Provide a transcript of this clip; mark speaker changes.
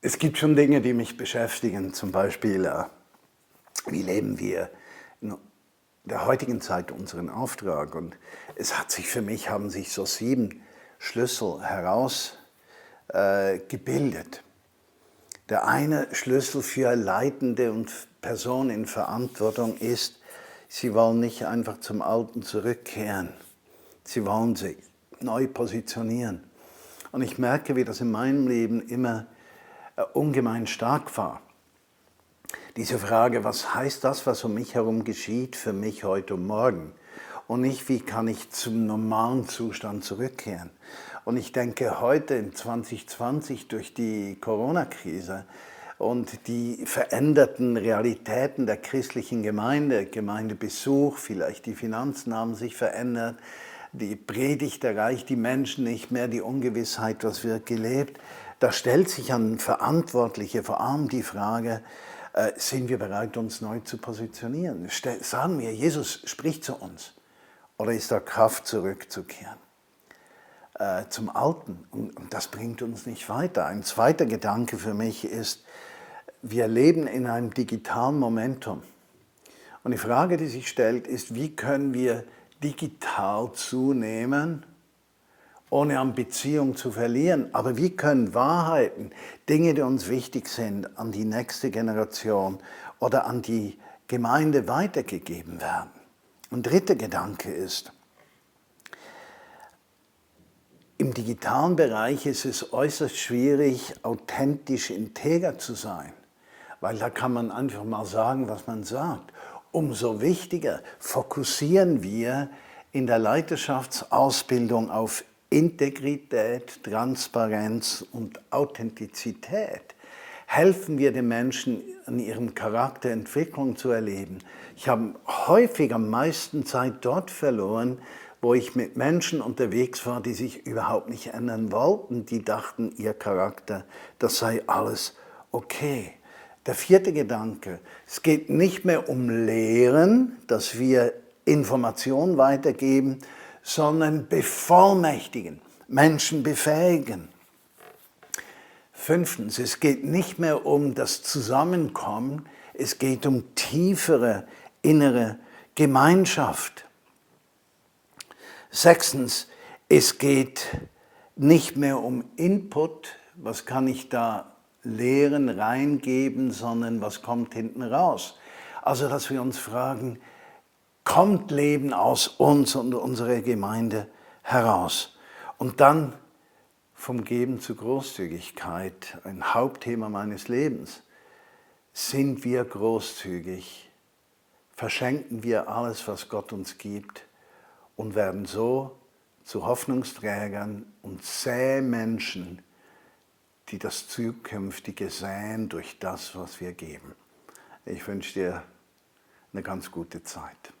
Speaker 1: Es gibt schon Dinge, die mich beschäftigen, zum Beispiel, äh, wie leben wir in der heutigen Zeit unseren Auftrag. Und es hat sich für mich, haben sich so sieben Schlüssel herausgebildet. Äh, der eine Schlüssel für Leitende und Personen in Verantwortung ist, sie wollen nicht einfach zum Alten zurückkehren. Sie wollen sich neu positionieren. Und ich merke, wie das in meinem Leben immer ungemein stark war. Diese Frage, was heißt das, was um mich herum geschieht, für mich heute und morgen? Und nicht, wie kann ich zum normalen Zustand zurückkehren? Und ich denke, heute in 2020 durch die Corona-Krise und die veränderten Realitäten der christlichen Gemeinde, Gemeindebesuch, vielleicht die Finanzen haben sich verändert, die Predigt erreicht die Menschen nicht mehr, die Ungewissheit, was wird gelebt. Da stellt sich an Verantwortliche vor allem die Frage, äh, sind wir bereit, uns neu zu positionieren? Sagen wir, Jesus spricht zu uns. Oder ist da Kraft zurückzukehren? Äh, zum Alten. Und, und das bringt uns nicht weiter. Ein zweiter Gedanke für mich ist, wir leben in einem digitalen Momentum. Und die Frage, die sich stellt, ist, wie können wir digital zunehmen, ohne an Beziehung zu verlieren. Aber wie können Wahrheiten, Dinge, die uns wichtig sind, an die nächste Generation oder an die Gemeinde weitergegeben werden? Ein dritter Gedanke ist, im digitalen Bereich ist es äußerst schwierig, authentisch integer zu sein, weil da kann man einfach mal sagen, was man sagt. Umso wichtiger fokussieren wir in der Leiterschaftsausbildung auf Integrität, Transparenz und Authentizität. Helfen wir den Menschen, an ihrem Charakterentwicklung zu erleben. Ich habe häufig am meisten Zeit dort verloren, wo ich mit Menschen unterwegs war, die sich überhaupt nicht ändern wollten, die dachten, ihr Charakter, das sei alles okay. Der vierte Gedanke, es geht nicht mehr um Lehren, dass wir Informationen weitergeben, sondern bevollmächtigen, Menschen befähigen. Fünftens, es geht nicht mehr um das Zusammenkommen, es geht um tiefere innere Gemeinschaft. Sechstens, es geht nicht mehr um Input, was kann ich da lehren, reingeben, sondern was kommt hinten raus. Also, dass wir uns fragen, kommt Leben aus uns und unserer Gemeinde heraus? Und dann vom Geben zu Großzügigkeit, ein Hauptthema meines Lebens. Sind wir großzügig? Verschenken wir alles, was Gott uns gibt und werden so zu Hoffnungsträgern und Sämenschen, die das Zukünftige säen durch das, was wir geben. Ich wünsche dir eine ganz gute Zeit.